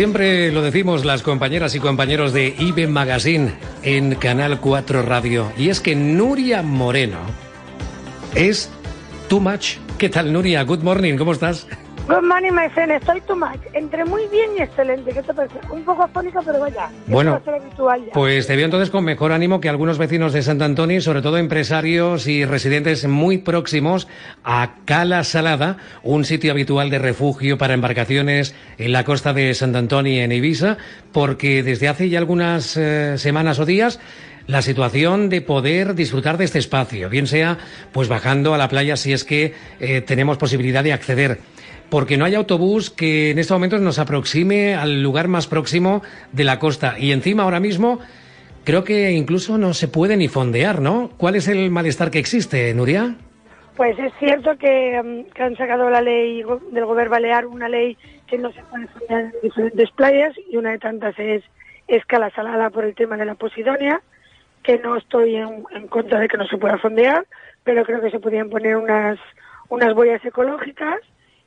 Siempre lo decimos las compañeras y compañeros de IBE Magazine en Canal 4 Radio. Y es que Nuria Moreno es too much. ¿Qué tal, Nuria? Good morning, ¿cómo estás? Good morning, my friend. Estoy too much. Entre muy bien y excelente. ¿Qué te parece? Un poco afónica, pero vaya. Bueno, habitual ya. pues te veo entonces con mejor ánimo que algunos vecinos de Sant Antoni, sobre todo empresarios y residentes muy próximos a Cala Salada, un sitio habitual de refugio para embarcaciones en la costa de Sant Antoni, en Ibiza, porque desde hace ya algunas eh, semanas o días la situación de poder disfrutar de este espacio, bien sea pues bajando a la playa si es que eh, tenemos posibilidad de acceder porque no hay autobús que en estos momentos nos aproxime al lugar más próximo de la costa. Y encima ahora mismo creo que incluso no se puede ni fondear, ¿no? ¿Cuál es el malestar que existe, Nuria? Pues es cierto que, mm, han sacado la ley del gobierno balear, una ley que no se puede fondear en diferentes playas y una de tantas es escala salada por el tema de la posidonia, que no estoy en, contra de que no se pueda fondear, pero creo que se podían poner unas, unas boyas ecológicas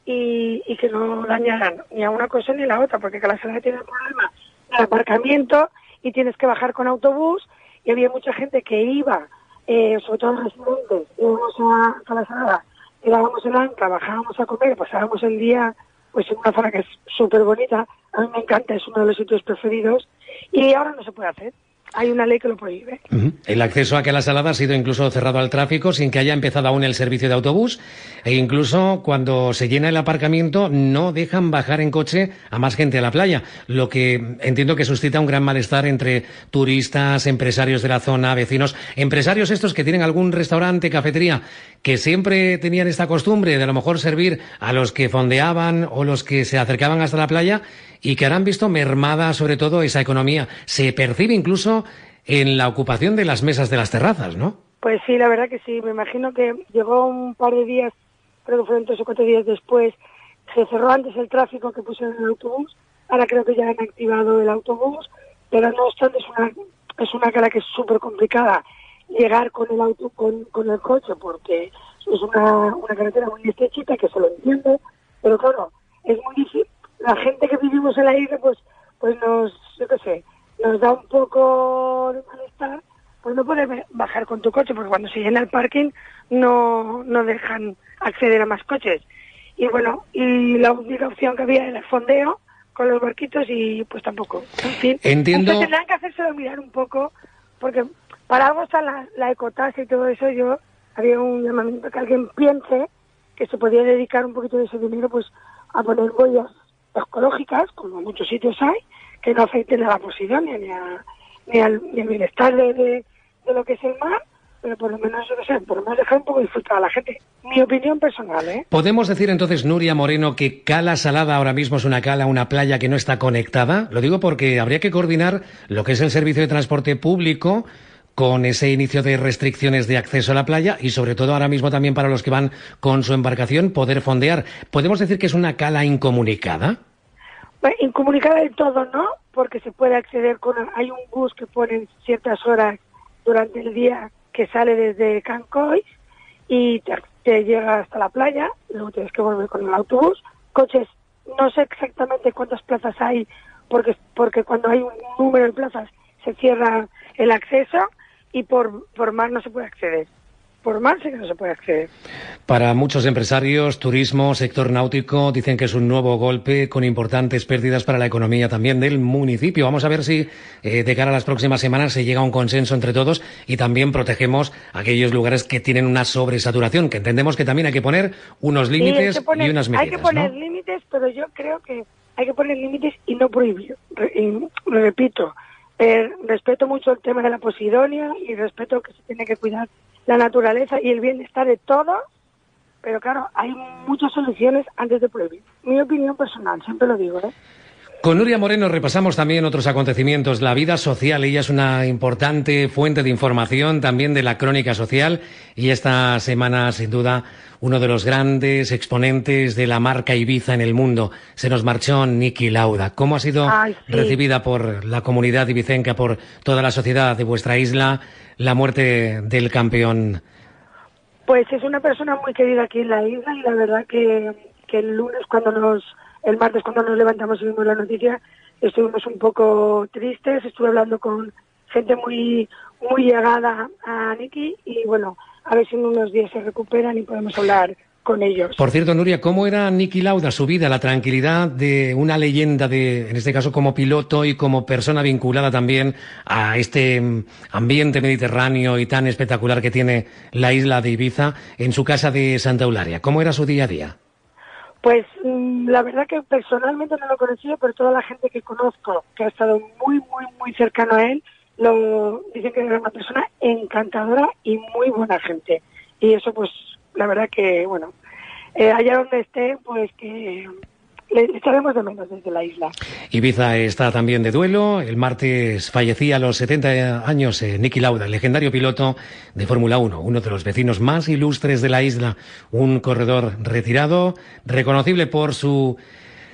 y, que no dañaran ni a una cosa ni a la otra, porque Calasala tiene el problema del aparcamiento y tienes que bajar con autobús y había mucha gente que iba, eh, sobre todo residentes, íbamos a Calasala, íbamos en Anca, bajábamos a comer, pasábamos el día pues en una zona que es súper bonita, a mí me encanta, es uno de los sitios preferidos y ahora no se puede hacer hay una ley que lo prohíbe. El acceso a Salada ha sido incluso cerrado al tráfico sin que haya empezado aún el servicio de autobús e incluso cuando se llena el aparcamiento no dejan bajar en coche a más gente a la playa, lo que entiendo que suscita un gran malestar entre turistas, empresarios de la zona, vecinos, empresarios estos que tienen algún restaurante, cafetería, que siempre tenían esta costumbre de a lo mejor servir a los que fondeaban o los que se acercaban hasta la playa y que han visto mermada sobre todo esa economía. Se percibe incluso en la ocupación de las mesas de las terrazas, ¿no? Pues sí, la verdad que sí. Me imagino que llegó un par de días, creo que fueron tres o cuatro días después, se cerró antes el tráfico que pusieron en el autobús. Ahora creo que ya han activado el autobús, pero no obstante es una, es una cara que es súper complicada llegar con el auto, con, con el coche, porque es una, una carretera muy estrechita que se lo entiende, pero claro, es muy difícil, la gente que vivimos en la isla, pues, pues nos, yo qué sé, nos da un poco de malestar, pues no puedes bajar con tu coche, porque cuando se llena el parking no, no dejan acceder a más coches. Y bueno, y la única opción que había era el fondeo con los barquitos y pues tampoco. En fin, Entiendo. Entonces tendrán que hacérselo mirar un poco, porque para algo está la, la ecotasa y todo eso. Yo había un llamamiento que alguien piense que se podía dedicar un poquito de ese dinero pues a poner boyas ecológicas, como en muchos sitios hay, que no afecten a la posidonia ni, ni, al, bienestar de, lo que es el mar, pero por lo menos, yo sé, por lo menos dejar un poco disfrutar a la gente. Mi opinión personal, ¿eh? ¿Podemos decir entonces, Nuria Moreno, que Cala Salada ahora mismo es una cala, una playa que no está conectada? Lo digo porque habría que coordinar lo que es el servicio de transporte público con ese inicio de restricciones de acceso a la playa y sobre todo ahora mismo también para los que van con su embarcación poder fondear. ¿Podemos decir que es una cala incomunicada? incomunicada del todo, ¿no? Porque se puede acceder con... Hay un bus que pone ciertas horas durante el día que sale desde Cancoy y te, llega hasta la playa, luego tienes que volver con el autobús. Coches, no sé exactamente cuántas plazas hay, porque, porque cuando hay un número de plazas se cierra el acceso y por, por mar no se puede acceder. Por mar sí que no se puede acceder. Para muchos empresarios, turismo, sector náutico, dicen que es un nuevo golpe con importantes pérdidas para la economía también del municipio. Vamos a ver si eh, de cara a las próximas semanas se llega a un consenso entre todos y también protegemos aquellos lugares que tienen una sobresaturación, que entendemos que también hay que poner unos límites y unas medidas. Hay que poner límites, pero yo creo que hay que poner límites y no prohibir. Lo repito, eh, respeto mucho el tema de la posidonia y respeto que se tiene que cuidar la naturaleza y el bienestar de todos, pero claro, hay muchas soluciones antes de prohibir. Mi opinión personal, siempre lo digo, ¿eh? Con Nuria Moreno repasamos también otros acontecimientos. La vida social, ella es una importante fuente de información también de la crónica social y esta semana, sin duda, uno de los grandes exponentes de la marca Ibiza en el mundo. Se nos marchó Niki Lauda. ¿Cómo ha sido recibida por la comunidad ibicenca, por toda la sociedad de vuestra isla, la muerte del campeón? Pues es una persona muy querida aquí en la isla y la verdad que, que el lunes cuando nos el martes cuando nos levantamos y vimos la noticia estuvimos un poco tristes, estuve hablando con gente muy muy llegada a Nicky y bueno, a ver si en unos días se recuperan y podemos hablar con ellos. Por cierto, Nuria, ¿cómo era Nicky Lauda, su vida, la tranquilidad de una leyenda de, en este caso como piloto y como persona vinculada también a este ambiente mediterráneo y tan espectacular que tiene la isla de Ibiza en su casa de Santa Eularia? ¿Cómo era su día a día? Pues mm, la verdad que personalmente no lo he conocido, pero toda la gente que conozco, que ha estado muy, muy, muy cercano a él, lo dicen que era una persona encantadora y muy buena gente. Y eso pues la verdad que, bueno, eh, allá donde esté, pues que le echaremos de menos desde la isla. Ibiza está también de duelo. El martes fallecía a los 70 años eh, Nicky Lauda, el legendario piloto de Fórmula 1, uno de los vecinos más ilustres de la isla, un corredor retirado, reconocible por su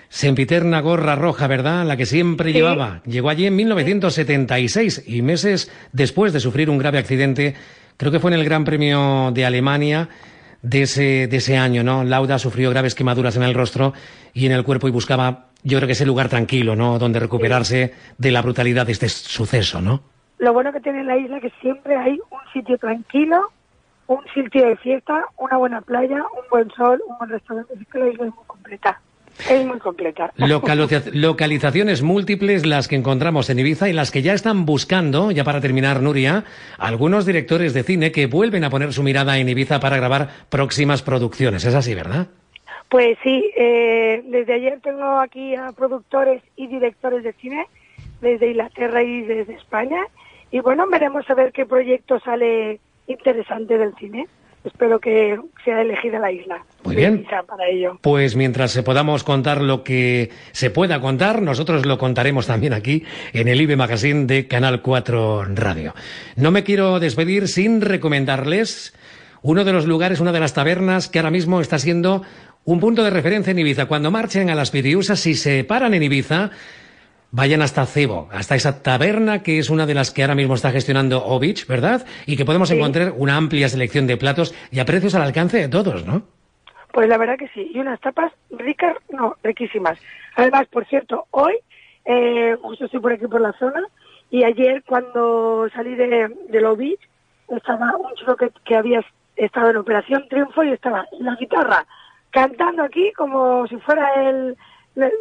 sempiterna gorra roja, ¿verdad? La que siempre llevaba. Llegó allí en 1976 y meses después de sufrir un grave accidente, creo que fue en el Gran Premio de Alemania, de ese, de ese año, ¿no? Lauda sufrió graves quemaduras en el rostro y en el cuerpo y buscaba, yo creo que ese lugar tranquilo, ¿no? Donde recuperarse de la brutalidad de este suceso, ¿no? Lo bueno que tiene la isla es que siempre hay un sitio tranquilo, un sitio de fiesta, una buena playa, un buen sol, un buen restaurante. Es que la isla es muy completa. Es muy completa. localizaciones múltiples las que encontramos en Ibiza y las que ya están buscando, ya para terminar, Nuria, algunos directores de cine que vuelven a poner su mirada en Ibiza para grabar próximas producciones. Es así, ¿verdad? Pues sí, eh, desde ayer tengo aquí a productores y directores de cine desde Inglaterra y desde España. Y bueno, veremos a ver qué proyecto sale interesante del cine espero que sea elegida la isla. Muy bien. Para ello. Pues mientras podamos contar lo que se pueda contar, nosotros lo contaremos también aquí en el IBE Magazine de Canal 4 Radio. No me quiero despedir sin recomendarles uno de los lugares, una de las tabernas que ahora mismo está siendo un punto de referencia en Ibiza. Cuando marchen a las Piriusas, si se paran en Ibiza, vayan hasta Cebo, hasta esa taberna que es una de las que ahora mismo está gestionando Ovich, ¿verdad? Y que podemos encontrar una amplia selección de platos y a precios al alcance de todos, ¿no? Pues la verdad que sí, y unas tapas ricas, no, riquísimas. Además, por cierto, hoy, eh, justo estoy por aquí por la zona, y ayer cuando salí de, de Ovich, estaba un chico que, que había estado en Operación Triunfo y estaba en la guitarra cantando aquí como si fuera el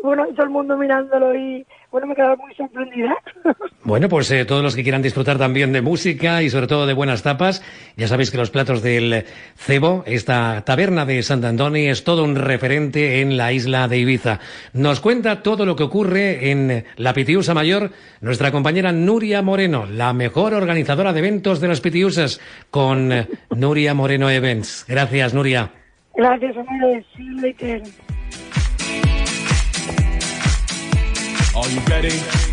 bueno, todo el mundo mirándolo y bueno, me quedaba muy sorprendida. Bueno, pues eh, todos los que quieran disfrutar también de música y sobre todo de buenas tapas, ya sabéis que los platos del Cebo, esta taberna de Sant Antoni, es todo un referente en la isla de Ibiza. Nos cuenta todo lo que ocurre en la Pitiusa Mayor nuestra compañera Nuria Moreno, la mejor organizadora de eventos de las Pitiusas, con Nuria Moreno Events. Gracias, Nuria. Gracias, amores. Are you ready?